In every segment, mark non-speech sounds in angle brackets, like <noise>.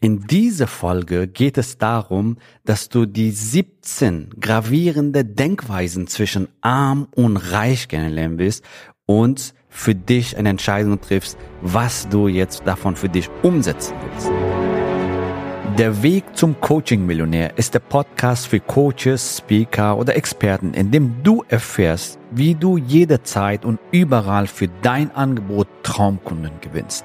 In dieser Folge geht es darum, dass du die 17 gravierende Denkweisen zwischen arm und reich kennenlernen willst und für dich eine Entscheidung triffst, was du jetzt davon für dich umsetzen willst. Der Weg zum Coaching-Millionär ist der Podcast für Coaches, Speaker oder Experten, in dem du erfährst, wie du jederzeit und überall für dein Angebot Traumkunden gewinnst.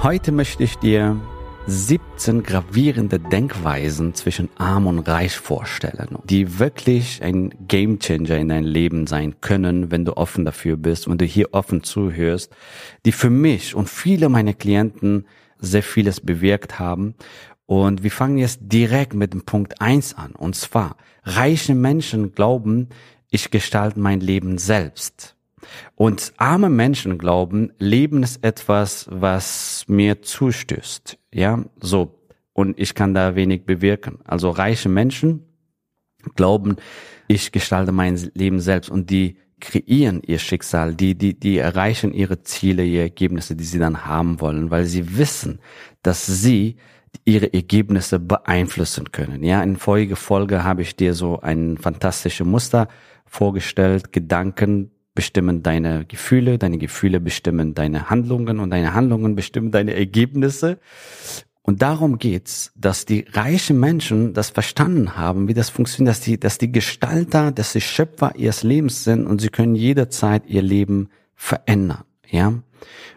Heute möchte ich dir 17 gravierende Denkweisen zwischen arm und reich vorstellen, die wirklich ein Gamechanger in dein Leben sein können, wenn du offen dafür bist, wenn du hier offen zuhörst, die für mich und viele meiner Klienten sehr vieles bewirkt haben. Und wir fangen jetzt direkt mit dem Punkt eins an. Und zwar, reiche Menschen glauben, ich gestalte mein Leben selbst. Und arme Menschen glauben, Leben ist etwas, was mir zustößt. Ja, so. Und ich kann da wenig bewirken. Also reiche Menschen glauben, ich gestalte mein Leben selbst und die kreieren ihr Schicksal, die, die, die erreichen ihre Ziele, ihre Ergebnisse, die sie dann haben wollen, weil sie wissen, dass sie ihre Ergebnisse beeinflussen können. Ja, in voriger Folge habe ich dir so ein fantastisches Muster vorgestellt, Gedanken, bestimmen deine Gefühle, deine Gefühle bestimmen deine Handlungen und deine Handlungen bestimmen deine Ergebnisse. Und darum geht's, dass die reichen Menschen das verstanden haben, wie das funktioniert, dass die, dass die Gestalter, dass die Schöpfer ihres Lebens sind und sie können jederzeit ihr Leben verändern, ja,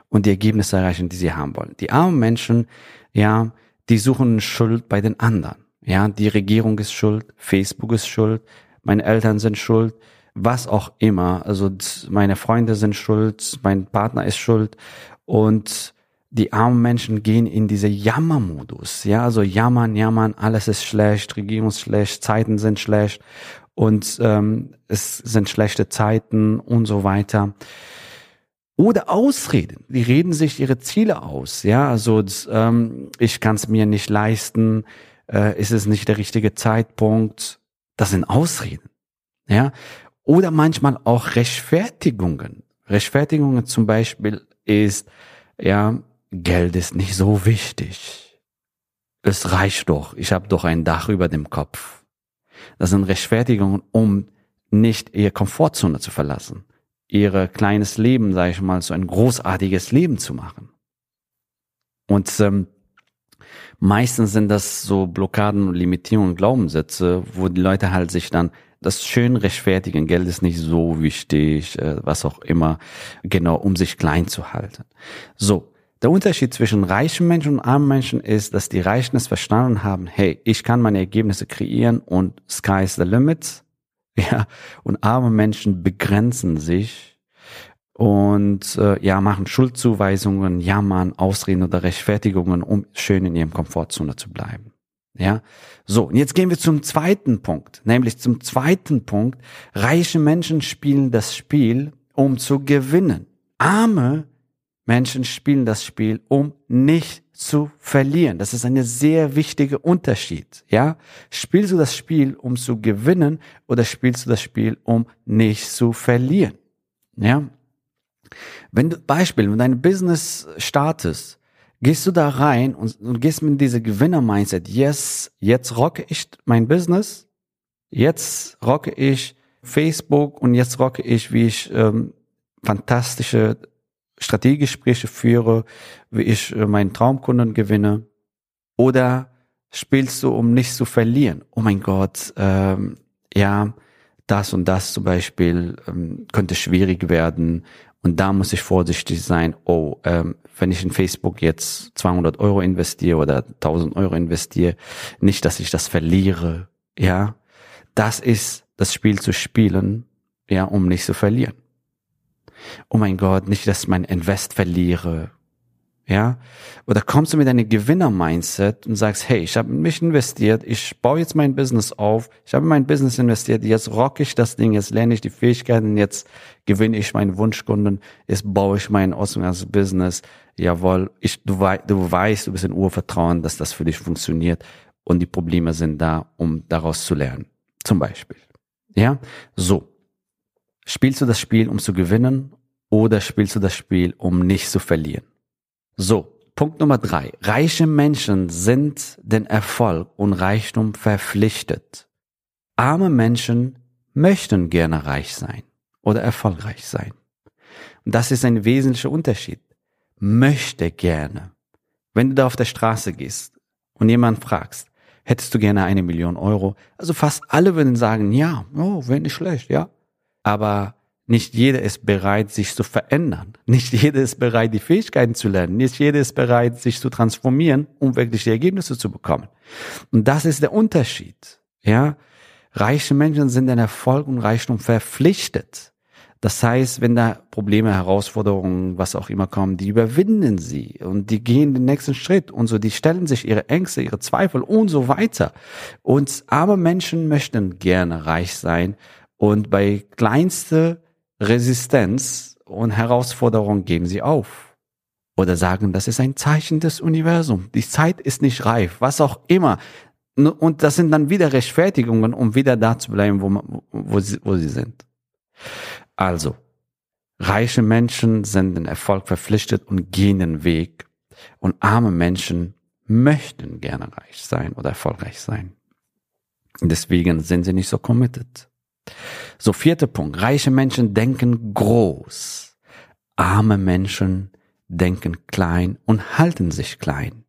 und die Ergebnisse erreichen, die sie haben wollen. Die armen Menschen, ja, die suchen Schuld bei den anderen, ja, die Regierung ist schuld, Facebook ist schuld, meine Eltern sind schuld, was auch immer. Also meine Freunde sind schuld, mein Partner ist schuld und die armen Menschen gehen in diese Jammermodus. Ja, also jammern, jammern, alles ist schlecht, Regierung ist schlecht, Zeiten sind schlecht und ähm, es sind schlechte Zeiten und so weiter. Oder Ausreden. Die reden sich ihre Ziele aus. Ja, also ähm, ich kann es mir nicht leisten, äh, ist es nicht der richtige Zeitpunkt. Das sind Ausreden. Ja, oder manchmal auch Rechtfertigungen. Rechtfertigungen zum Beispiel ist, ja, Geld ist nicht so wichtig. Es reicht doch, ich habe doch ein Dach über dem Kopf. Das sind Rechtfertigungen, um nicht ihre Komfortzone zu verlassen, ihr kleines Leben, sage ich mal, so ein großartiges Leben zu machen. Und ähm, meistens sind das so Blockaden Limitierungen, Glaubenssätze, wo die Leute halt sich dann das schön rechtfertigen, Geld ist nicht so wichtig, äh, was auch immer, genau, um sich klein zu halten. So. Der Unterschied zwischen reichen Menschen und armen Menschen ist, dass die Reichen es verstanden haben, hey, ich kann meine Ergebnisse kreieren und sky's the limit. <laughs> Ja, und arme Menschen begrenzen sich und äh, ja, machen Schuldzuweisungen, jammern, Ausreden oder Rechtfertigungen, um schön in ihrem Komfortzone zu bleiben. Ja, so, und jetzt gehen wir zum zweiten Punkt, nämlich zum zweiten Punkt. Reiche Menschen spielen das Spiel, um zu gewinnen. Arme Menschen spielen das Spiel, um nicht zu verlieren. Das ist ein sehr wichtiger Unterschied. Ja, spielst du das Spiel, um zu gewinnen, oder spielst du das Spiel, um nicht zu verlieren? Ja, wenn du Beispiel, wenn dein Business startest gehst du da rein und, und gehst mit dieser Gewinner-Mindset, yes, jetzt rocke ich mein Business, jetzt rocke ich Facebook und jetzt rocke ich, wie ich ähm, fantastische Strategiegespräche führe, wie ich äh, meinen Traumkunden gewinne. Oder spielst du, um nicht zu verlieren? Oh mein Gott, ähm, ja, das und das zum Beispiel ähm, könnte schwierig werden und da muss ich vorsichtig sein, oh, ähm, wenn ich in Facebook jetzt 200 Euro investiere oder 1000 Euro investiere, nicht, dass ich das verliere, ja. Das ist das Spiel zu spielen, ja, um nicht zu verlieren. Oh mein Gott, nicht, dass ich mein Invest verliere. Ja? Oder kommst du mit einem Gewinner-Mindset und sagst, hey, ich habe mich investiert, ich baue jetzt mein Business auf, ich habe mein Business investiert, jetzt rock ich das Ding, jetzt lerne ich die Fähigkeiten, jetzt gewinne ich meinen Wunschkunden, jetzt baue ich mein Business. Jawohl, ich, du, wei du weißt, du bist in Urvertrauen, dass das für dich funktioniert und die Probleme sind da, um daraus zu lernen. Zum Beispiel. Ja, so. Spielst du das Spiel, um zu gewinnen oder spielst du das Spiel, um nicht zu verlieren? So, Punkt Nummer drei. Reiche Menschen sind den Erfolg und Reichtum verpflichtet. Arme Menschen möchten gerne reich sein oder erfolgreich sein. Und das ist ein wesentlicher Unterschied. Möchte gerne. Wenn du da auf der Straße gehst und jemand fragst, hättest du gerne eine Million Euro? Also fast alle würden sagen, ja, oh, wäre nicht schlecht, ja. Aber nicht jeder ist bereit, sich zu verändern. Nicht jeder ist bereit, die Fähigkeiten zu lernen. Nicht jeder ist bereit, sich zu transformieren, um wirklich die Ergebnisse zu bekommen. Und das ist der Unterschied. Ja, reiche Menschen sind in Erfolg und Reichtum verpflichtet. Das heißt, wenn da Probleme, Herausforderungen, was auch immer kommen, die überwinden sie und die gehen den nächsten Schritt und so, die stellen sich ihre Ängste, ihre Zweifel und so weiter. Und arme Menschen möchten gerne reich sein und bei kleinste Resistenz und Herausforderung geben sie auf. Oder sagen, das ist ein Zeichen des Universums. Die Zeit ist nicht reif, was auch immer. Und das sind dann wieder Rechtfertigungen, um wieder da zu bleiben, wo, wo, sie, wo sie sind. Also, reiche Menschen sind den Erfolg verpflichtet und gehen den Weg. Und arme Menschen möchten gerne reich sein oder erfolgreich sein. Deswegen sind sie nicht so committed. So, vierter Punkt. Reiche Menschen denken groß. Arme Menschen denken klein und halten sich klein.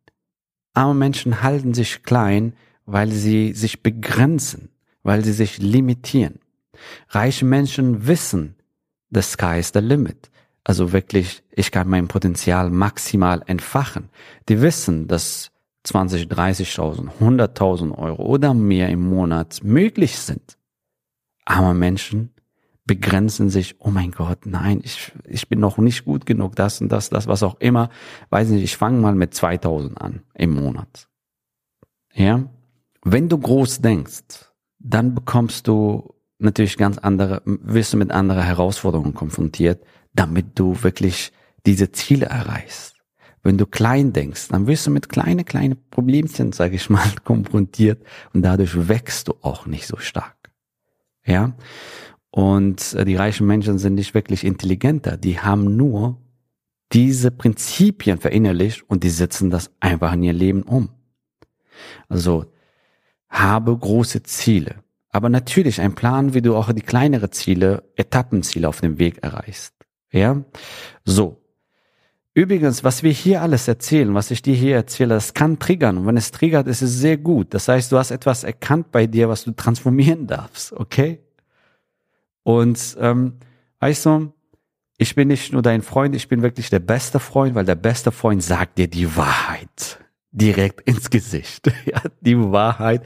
Arme Menschen halten sich klein, weil sie sich begrenzen, weil sie sich limitieren. Reiche Menschen wissen, the sky is the limit. Also wirklich, ich kann mein Potenzial maximal entfachen. Die wissen, dass 20, 30.000, 100.000 Euro oder mehr im Monat möglich sind arme Menschen begrenzen sich, oh mein Gott, nein, ich, ich bin noch nicht gut genug, das und das, das, was auch immer. Weiß nicht, ich fange mal mit 2000 an im Monat. Ja? Wenn du groß denkst, dann bekommst du natürlich ganz andere, wirst du mit anderen Herausforderungen konfrontiert, damit du wirklich diese Ziele erreichst. Wenn du klein denkst, dann wirst du mit kleine, kleine Problemchen, sage ich mal, <laughs> konfrontiert und dadurch wächst du auch nicht so stark. Ja. Und äh, die reichen Menschen sind nicht wirklich intelligenter. Die haben nur diese Prinzipien verinnerlicht und die setzen das einfach in ihr Leben um. Also habe große Ziele. Aber natürlich ein Plan, wie du auch die kleinere Ziele, Etappenziele auf dem Weg erreichst. Ja? So. Übrigens, was wir hier alles erzählen, was ich dir hier erzähle, das kann triggern. Und wenn es triggert, ist es sehr gut. Das heißt, du hast etwas erkannt bei dir, was du transformieren darfst, okay? Und ähm, weißt du, ich bin nicht nur dein Freund, ich bin wirklich der beste Freund, weil der beste Freund sagt dir die Wahrheit direkt ins Gesicht. <laughs> ja, die Wahrheit.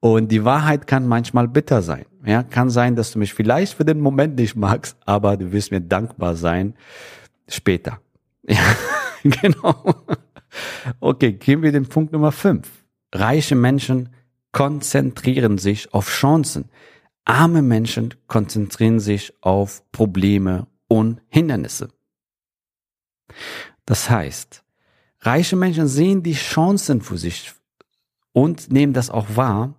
Und die Wahrheit kann manchmal bitter sein. Ja, kann sein, dass du mich vielleicht für den Moment nicht magst, aber du wirst mir dankbar sein später. <laughs> Ja, genau. Okay, gehen wir den Punkt Nummer fünf. Reiche Menschen konzentrieren sich auf Chancen. Arme Menschen konzentrieren sich auf Probleme und Hindernisse. Das heißt, reiche Menschen sehen die Chancen für sich und nehmen das auch wahr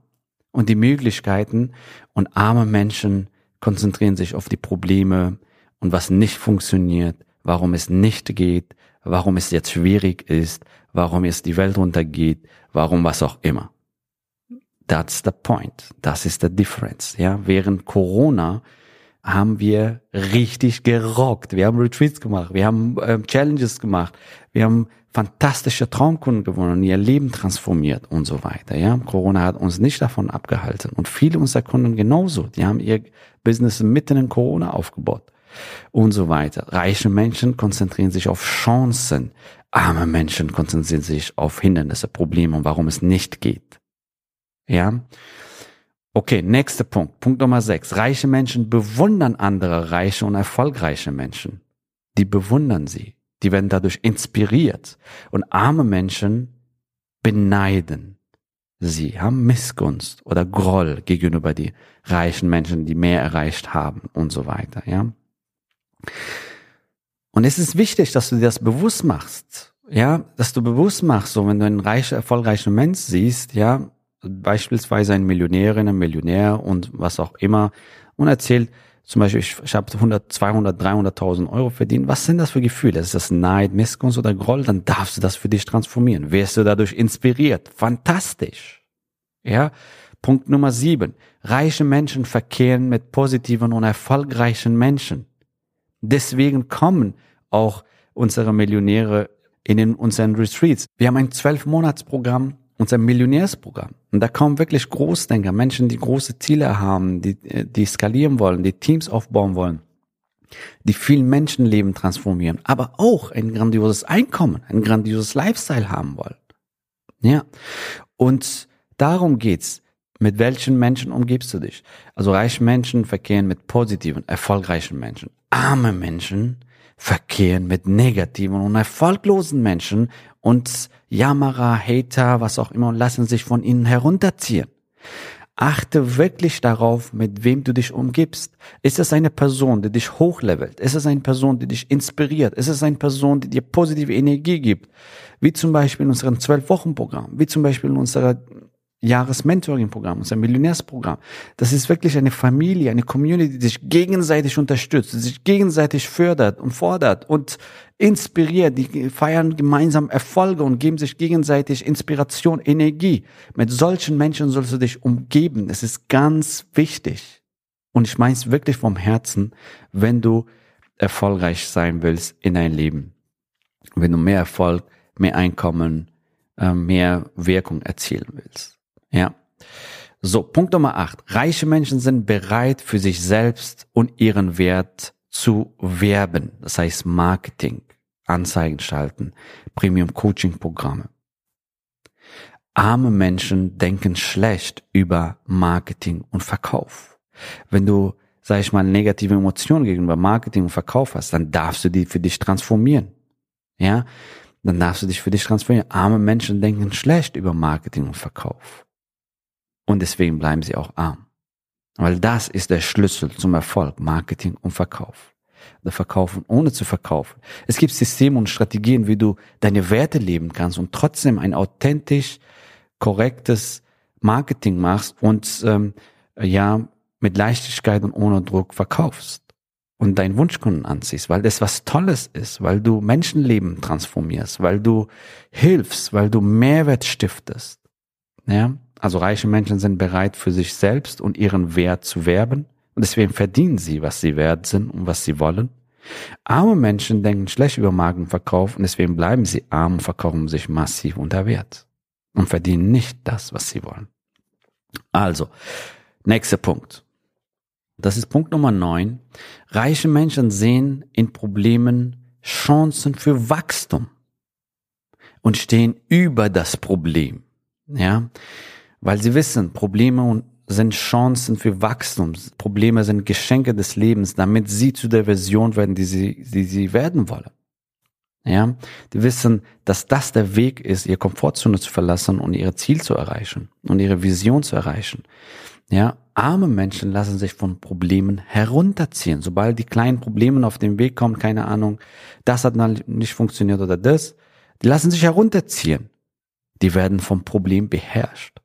und die Möglichkeiten und arme Menschen konzentrieren sich auf die Probleme und was nicht funktioniert warum es nicht geht, warum es jetzt schwierig ist, warum es die Welt untergeht, warum was auch immer. That's the point. Das ist the difference. Ja, während Corona haben wir richtig gerockt. Wir haben Retreats gemacht, wir haben äh, Challenges gemacht, wir haben fantastische Traumkunden gewonnen, ihr Leben transformiert und so weiter. Ja, Corona hat uns nicht davon abgehalten und viele unserer Kunden genauso. Die haben ihr Business mitten in Corona aufgebaut und so weiter. Reiche Menschen konzentrieren sich auf Chancen. Arme Menschen konzentrieren sich auf Hindernisse, Probleme und warum es nicht geht. Ja? Okay, nächster Punkt. Punkt Nummer sechs. Reiche Menschen bewundern andere reiche und erfolgreiche Menschen. Die bewundern sie. Die werden dadurch inspiriert. Und arme Menschen beneiden sie, haben Missgunst oder Groll gegenüber die reichen Menschen, die mehr erreicht haben und so weiter, ja. Und es ist wichtig, dass du dir das bewusst machst, ja, dass du bewusst machst, so wenn du einen reichen, erfolgreichen Mensch siehst, ja, beispielsweise ein Millionärin, ein Millionär und was auch immer und erzählt, zum Beispiel, ich, ich habe 100, 200, 300.000 Euro verdient. Was sind das für Gefühle? Ist das Neid, Missgunst oder Groll? Dann darfst du das für dich transformieren. Wirst du dadurch inspiriert? Fantastisch. Ja. Punkt Nummer sieben. Reiche Menschen verkehren mit positiven und erfolgreichen Menschen. Deswegen kommen auch unsere Millionäre in unseren Retreats. Wir haben ein zwölf-Monats-Programm unser Millionärsprogramm. Und da kommen wirklich Großdenker, Menschen, die große Ziele haben, die, die skalieren wollen, die Teams aufbauen wollen, die viel Menschenleben transformieren, aber auch ein grandioses Einkommen, ein grandioses Lifestyle haben wollen. Ja. Und darum geht's. Mit welchen Menschen umgibst du dich? Also reiche Menschen verkehren mit positiven, erfolgreichen Menschen. Arme Menschen verkehren mit negativen und erfolglosen Menschen und Jammerer, Hater, was auch immer lassen sich von ihnen herunterziehen. Achte wirklich darauf, mit wem du dich umgibst. Ist es eine Person, die dich hochlevelt? Ist es eine Person, die dich inspiriert? Ist es eine Person, die dir positive Energie gibt? Wie zum Beispiel in unserem Zwölf-Wochen-Programm, wie zum Beispiel in unserer Jahresmentoring-Programm, unser Millionärsprogramm. Das ist wirklich eine Familie, eine Community, die sich gegenseitig unterstützt, die sich gegenseitig fördert und fordert und inspiriert. Die feiern gemeinsam Erfolge und geben sich gegenseitig Inspiration, Energie. Mit solchen Menschen sollst du dich umgeben. Es ist ganz wichtig. Und ich meine es wirklich vom Herzen, wenn du erfolgreich sein willst in dein Leben. Wenn du mehr Erfolg, mehr Einkommen, äh, mehr Wirkung erzielen willst. Ja. So, Punkt Nummer acht. Reiche Menschen sind bereit, für sich selbst und ihren Wert zu werben. Das heißt Marketing, Anzeigen schalten, Premium Coaching Programme. Arme Menschen denken schlecht über Marketing und Verkauf. Wenn du, sag ich mal, negative Emotionen gegenüber Marketing und Verkauf hast, dann darfst du die für dich transformieren. Ja, dann darfst du dich für dich transformieren. Arme Menschen denken schlecht über Marketing und Verkauf. Und deswegen bleiben sie auch arm. Weil das ist der Schlüssel zum Erfolg, Marketing und Verkauf. Oder verkaufen ohne zu verkaufen. Es gibt Systeme und Strategien, wie du deine Werte leben kannst und trotzdem ein authentisch korrektes Marketing machst und ähm, ja mit Leichtigkeit und ohne Druck verkaufst und deinen Wunschkunden anziehst, weil das was Tolles ist, weil du Menschenleben transformierst, weil du hilfst, weil du Mehrwert stiftest. Ja, also reiche Menschen sind bereit, für sich selbst und ihren Wert zu werben. Und deswegen verdienen sie, was sie wert sind und was sie wollen. Arme Menschen denken schlecht über Markenverkauf und deswegen bleiben sie arm und verkaufen sich massiv unter Wert und verdienen nicht das, was sie wollen. Also, nächster Punkt. Das ist Punkt Nummer neun. Reiche Menschen sehen in Problemen Chancen für Wachstum und stehen über das Problem. Ja, weil sie wissen, Probleme sind Chancen für Wachstum. Probleme sind Geschenke des Lebens, damit sie zu der Version werden, die sie, die sie werden wollen. Ja, die wissen, dass das der Weg ist, ihre Komfortzone zu verlassen und ihre Ziel zu erreichen und ihre Vision zu erreichen. Ja, arme Menschen lassen sich von Problemen herunterziehen. Sobald die kleinen Probleme auf den Weg kommen, keine Ahnung, das hat nicht funktioniert oder das, die lassen sich herunterziehen. Die werden vom Problem beherrscht.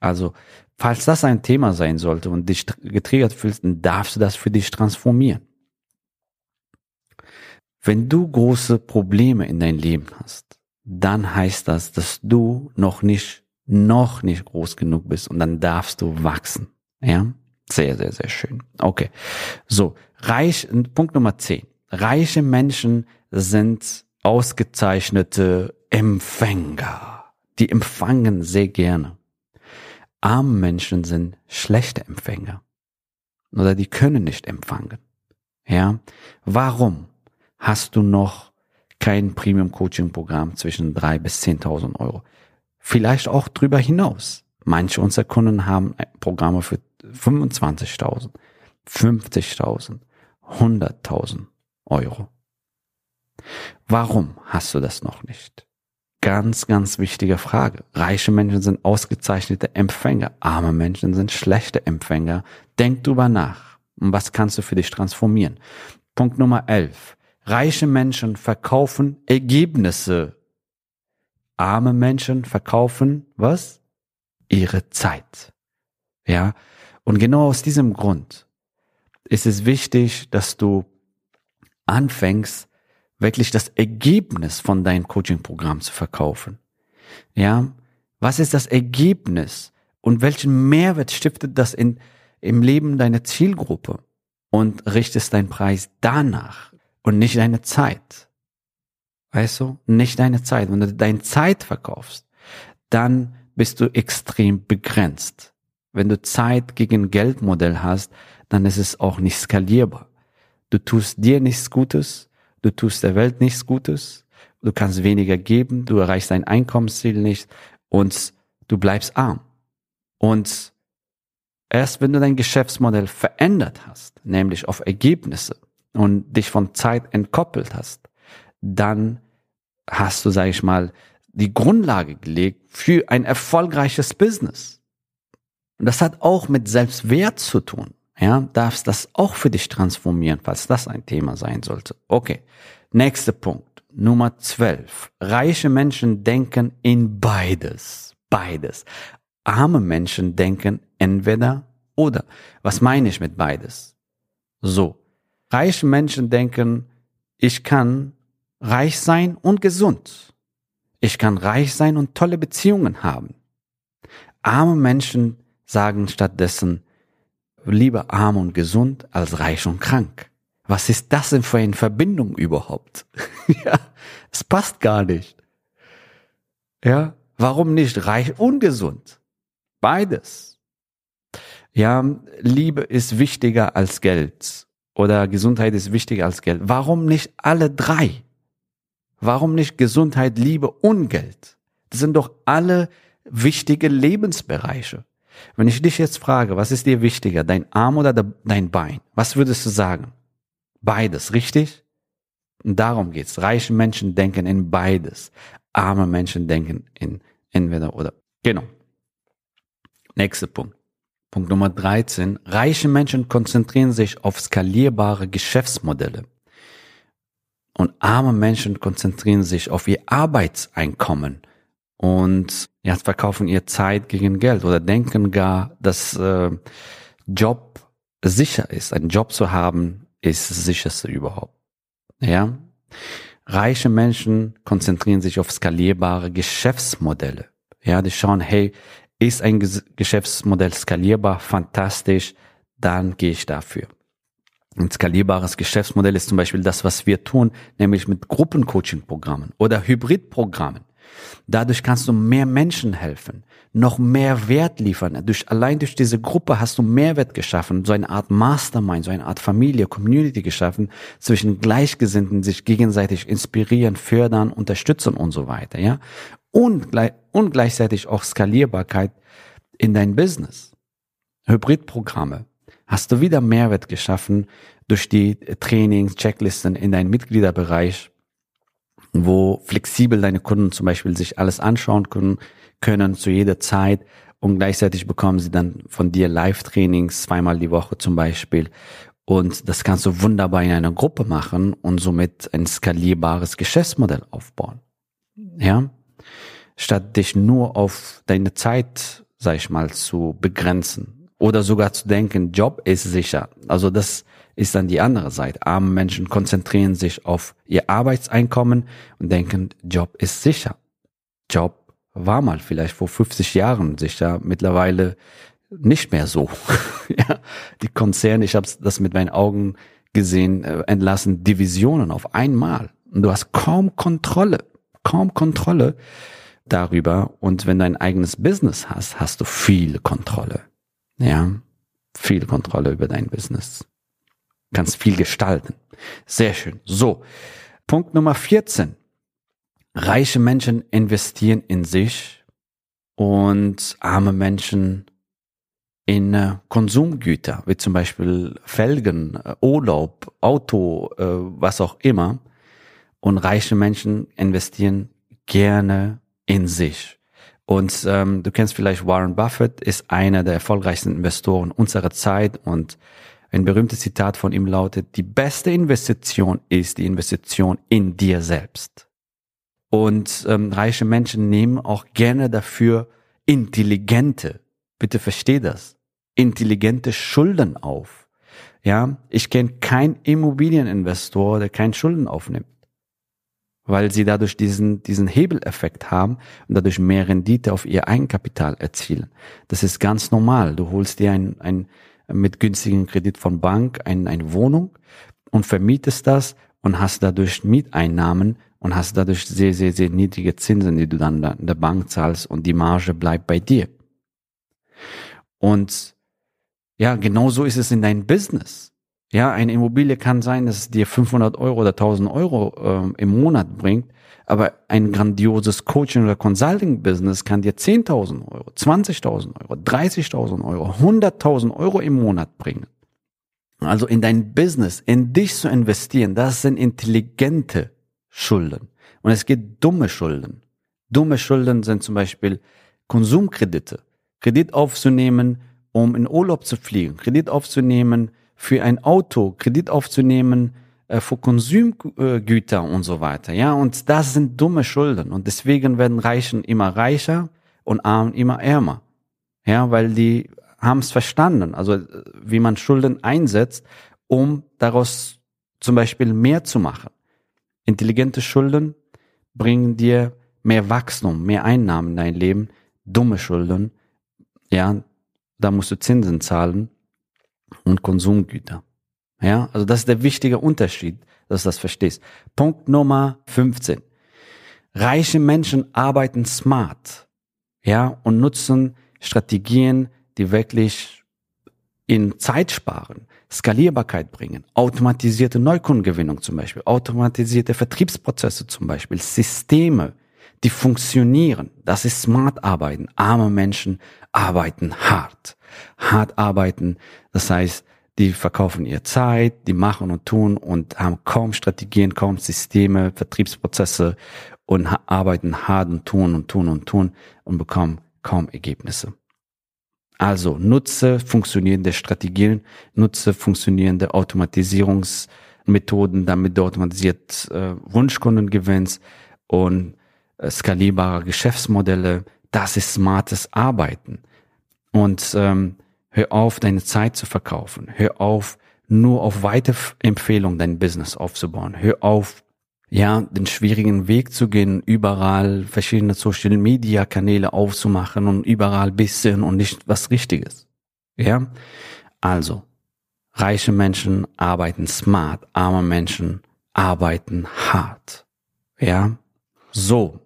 Also, falls das ein Thema sein sollte und dich getriggert fühlst, dann darfst du das für dich transformieren. Wenn du große Probleme in dein Leben hast, dann heißt das, dass du noch nicht, noch nicht groß genug bist und dann darfst du wachsen. Ja? Sehr, sehr, sehr schön. Okay. So, reich, Punkt Nummer 10. Reiche Menschen sind ausgezeichnete Empfänger. Die empfangen sehr gerne arme Menschen sind schlechte Empfänger. Oder die können nicht empfangen. Ja. Warum hast du noch kein Premium Coaching Programm zwischen drei bis zehntausend Euro? Vielleicht auch drüber hinaus. Manche unserer Kunden haben Programme für 25.000, 50.000, 100.000 Euro. Warum hast du das noch nicht? Ganz, ganz wichtige Frage. Reiche Menschen sind ausgezeichnete Empfänger, arme Menschen sind schlechte Empfänger. Denk drüber nach. Und was kannst du für dich transformieren? Punkt Nummer 11. Reiche Menschen verkaufen Ergebnisse. Arme Menschen verkaufen was? Ihre Zeit. Ja. Und genau aus diesem Grund ist es wichtig, dass du anfängst, wirklich das Ergebnis von deinem Coaching-Programm zu verkaufen. Ja, was ist das Ergebnis und welchen Mehrwert stiftet das in, im Leben deiner Zielgruppe? Und richtest deinen Preis danach und nicht deine Zeit. Weißt du? Nicht deine Zeit. Wenn du deine Zeit verkaufst, dann bist du extrem begrenzt. Wenn du Zeit gegen Geldmodell hast, dann ist es auch nicht skalierbar. Du tust dir nichts Gutes, du tust der Welt nichts Gutes, du kannst weniger geben, du erreichst dein Einkommensziel nicht und du bleibst arm. Und erst wenn du dein Geschäftsmodell verändert hast, nämlich auf Ergebnisse und dich von Zeit entkoppelt hast, dann hast du, sage ich mal, die Grundlage gelegt für ein erfolgreiches Business. Und das hat auch mit Selbstwert zu tun ja, darfst das auch für dich transformieren, falls das ein Thema sein sollte. Okay. Nächster Punkt. Nummer 12. Reiche Menschen denken in beides. Beides. Arme Menschen denken entweder oder. Was meine ich mit beides? So. Reiche Menschen denken, ich kann reich sein und gesund. Ich kann reich sein und tolle Beziehungen haben. Arme Menschen sagen stattdessen, lieber arm und gesund als reich und krank. Was ist das denn für eine Verbindung überhaupt? <laughs> ja, es passt gar nicht. Ja, warum nicht reich und gesund? Beides. Ja, Liebe ist wichtiger als Geld oder Gesundheit ist wichtiger als Geld. Warum nicht alle drei? Warum nicht Gesundheit, Liebe und Geld? Das sind doch alle wichtige Lebensbereiche. Wenn ich dich jetzt frage, was ist dir wichtiger, dein Arm oder dein Bein? Was würdest du sagen? Beides, richtig? Und darum geht's. Reiche Menschen denken in beides. Arme Menschen denken in entweder oder. Genau. Nächster Punkt. Punkt Nummer 13. Reiche Menschen konzentrieren sich auf skalierbare Geschäftsmodelle. Und arme Menschen konzentrieren sich auf ihr Arbeitseinkommen und ja, verkaufen ihr Zeit gegen Geld oder denken gar, dass äh, Job sicher ist. Ein Job zu haben ist das sicherste überhaupt. Ja, reiche Menschen konzentrieren sich auf skalierbare Geschäftsmodelle. Ja, die schauen, hey, ist ein Geschäftsmodell skalierbar, fantastisch, dann gehe ich dafür. Ein skalierbares Geschäftsmodell ist zum Beispiel das, was wir tun, nämlich mit Gruppencoaching-Programmen oder Hybridprogrammen. Dadurch kannst du mehr Menschen helfen, noch mehr Wert liefern. Durch, allein durch diese Gruppe hast du Mehrwert geschaffen, so eine Art Mastermind, so eine Art Familie, Community geschaffen, zwischen Gleichgesinnten sich gegenseitig inspirieren, fördern, unterstützen und so weiter, ja. Und, und gleichzeitig auch Skalierbarkeit in dein Business. Hybridprogramme. Hast du wieder Mehrwert geschaffen durch die Trainings, Checklisten in deinem Mitgliederbereich wo flexibel deine Kunden zum Beispiel sich alles anschauen können, können zu jeder Zeit und gleichzeitig bekommen sie dann von dir Live-Trainings zweimal die Woche zum Beispiel. Und das kannst du wunderbar in einer Gruppe machen und somit ein skalierbares Geschäftsmodell aufbauen. Ja? Statt dich nur auf deine Zeit, sag ich mal, zu begrenzen. Oder sogar zu denken, Job ist sicher. Also das ist dann die andere Seite. Arme Menschen konzentrieren sich auf ihr Arbeitseinkommen und denken, Job ist sicher. Job war mal vielleicht vor 50 Jahren sicher, mittlerweile nicht mehr so. <laughs> ja, die Konzerne, ich habe das mit meinen Augen gesehen, äh, entlassen Divisionen auf einmal. Und du hast kaum Kontrolle, kaum Kontrolle darüber. Und wenn du ein eigenes Business hast, hast du viel Kontrolle. Ja, viel Kontrolle über dein Business kannst viel gestalten. Sehr schön. So, Punkt Nummer 14. Reiche Menschen investieren in sich und arme Menschen in äh, Konsumgüter, wie zum Beispiel Felgen, äh, Urlaub, Auto, äh, was auch immer. Und reiche Menschen investieren gerne in sich. Und ähm, du kennst vielleicht Warren Buffett, ist einer der erfolgreichsten Investoren unserer Zeit und ein berühmtes Zitat von ihm lautet, die beste Investition ist die Investition in dir selbst. Und ähm, reiche Menschen nehmen auch gerne dafür intelligente, bitte versteh das, intelligente Schulden auf. Ja, ich kenne keinen Immobilieninvestor, der keinen Schulden aufnimmt. Weil sie dadurch diesen, diesen Hebeleffekt haben und dadurch mehr Rendite auf ihr Eigenkapital erzielen. Das ist ganz normal. Du holst dir ein, ein mit günstigen Kredit von Bank ein, eine Wohnung und vermietest das und hast dadurch Mieteinnahmen und hast dadurch sehr, sehr, sehr niedrige Zinsen, die du dann in der Bank zahlst und die Marge bleibt bei dir. Und ja, genauso ist es in deinem Business. Ja, eine Immobilie kann sein, dass es dir 500 Euro oder 1000 Euro ähm, im Monat bringt, aber ein grandioses Coaching oder Consulting Business kann dir 10.000 Euro, 20.000 Euro, 30.000 Euro, 100.000 Euro im Monat bringen. Also in dein Business, in dich zu investieren, das sind intelligente Schulden. Und es gibt dumme Schulden. Dumme Schulden sind zum Beispiel Konsumkredite. Kredit aufzunehmen, um in Urlaub zu fliegen. Kredit aufzunehmen für ein Auto. Kredit aufzunehmen äh, für Konsumgüter und so weiter. Ja, und das sind dumme Schulden. Und deswegen werden Reichen immer reicher und Armen immer ärmer. Ja, weil die haben es verstanden. Also, wie man Schulden einsetzt, um daraus zum Beispiel mehr zu machen. Intelligente Schulden bringen dir mehr Wachstum, mehr Einnahmen in dein Leben. Dumme Schulden, ja, da musst du Zinsen zahlen und Konsumgüter. Ja, also das ist der wichtige Unterschied, dass du das verstehst. Punkt Nummer 15. Reiche Menschen arbeiten smart, ja, und nutzen Strategien, die wirklich in Zeit sparen. Skalierbarkeit bringen, automatisierte Neukundengewinnung zum Beispiel, automatisierte Vertriebsprozesse zum Beispiel, Systeme, die funktionieren. Das ist smart arbeiten. Arme Menschen arbeiten hart. Hart arbeiten, das heißt, die verkaufen ihr Zeit, die machen und tun und haben kaum Strategien, kaum Systeme, Vertriebsprozesse und arbeiten hart und tun und tun und tun und bekommen kaum Ergebnisse. Also nutze funktionierende Strategien, nutze funktionierende Automatisierungsmethoden, damit du automatisiert äh, Wunschkunden gewinnst und skalierbare Geschäftsmodelle. Das ist smartes Arbeiten. Und ähm, hör auf, deine Zeit zu verkaufen. Hör auf, nur auf Weiterempfehlung dein Business aufzubauen. Hör auf, ja, den schwierigen Weg zu gehen, überall verschiedene Social Media Kanäle aufzumachen und überall bisschen und nicht was Richtiges. Ja, also, reiche Menschen arbeiten smart, arme Menschen arbeiten hart. Ja, so.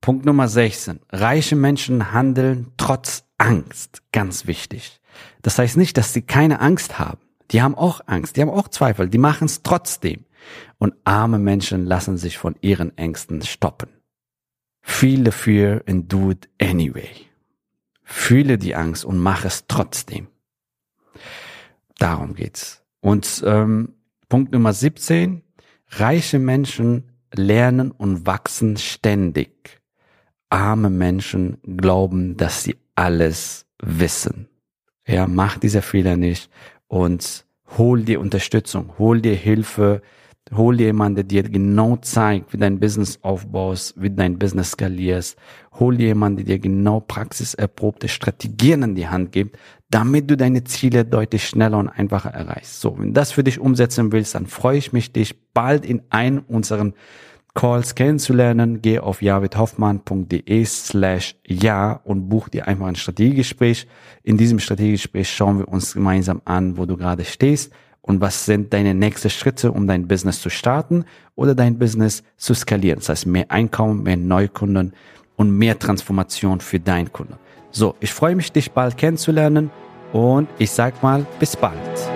Punkt Nummer 16. Reiche Menschen handeln trotz Angst. Ganz wichtig. Das heißt nicht, dass sie keine Angst haben. Die haben auch Angst, die haben auch Zweifel, die machen es trotzdem. Und arme Menschen lassen sich von ihren Ängsten stoppen. Feel the fear and do it anyway. Fühle die Angst und mach es trotzdem. Darum geht's. Und ähm, Punkt Nummer 17. Reiche Menschen lernen und wachsen ständig. Arme Menschen glauben, dass sie alles wissen. Ja, mach diese Fehler nicht und hol dir Unterstützung, hol dir Hilfe, hol dir jemanden, der dir genau zeigt, wie dein Business aufbaust, wie dein Business skalierst. Hol dir jemanden, der dir genau praxiserprobte Strategien in die Hand gibt, damit du deine Ziele deutlich schneller und einfacher erreichst. So, wenn das für dich umsetzen willst, dann freue ich mich, dich bald in einem unseren Calls kennenzulernen, geh auf javidhoffmann.de slash ja und buch dir einfach ein Strategiegespräch. In diesem Strategiegespräch schauen wir uns gemeinsam an, wo du gerade stehst und was sind deine nächsten Schritte, um dein Business zu starten oder dein Business zu skalieren. Das heißt, mehr Einkommen, mehr Neukunden und mehr Transformation für deinen Kunden. So, ich freue mich, dich bald kennenzulernen und ich sag mal, bis bald.